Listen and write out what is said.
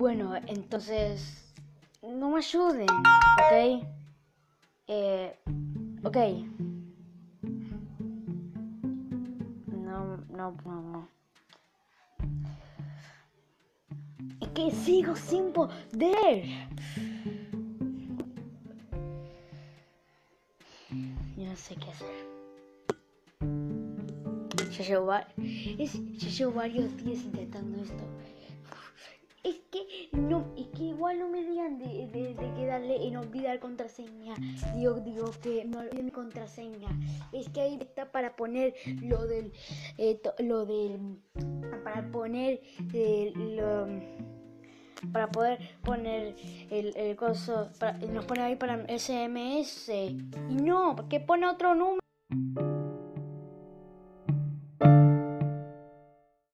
Bueno, entonces no me ayuden, ¿ok? Eh, ok. No, no, no, no. Es que sigo sin poder. Yo no sé qué hacer. Ya llevo, ya llevo varios días intentando esto. Darle en olvidar contraseña. Digo, digo que me olvidé mi contraseña. Es que ahí está para poner lo del, eh, lo del, para poner eh, lo, para poder poner el, el coso, para- nos pone ahí para SMS y no, porque pone otro número.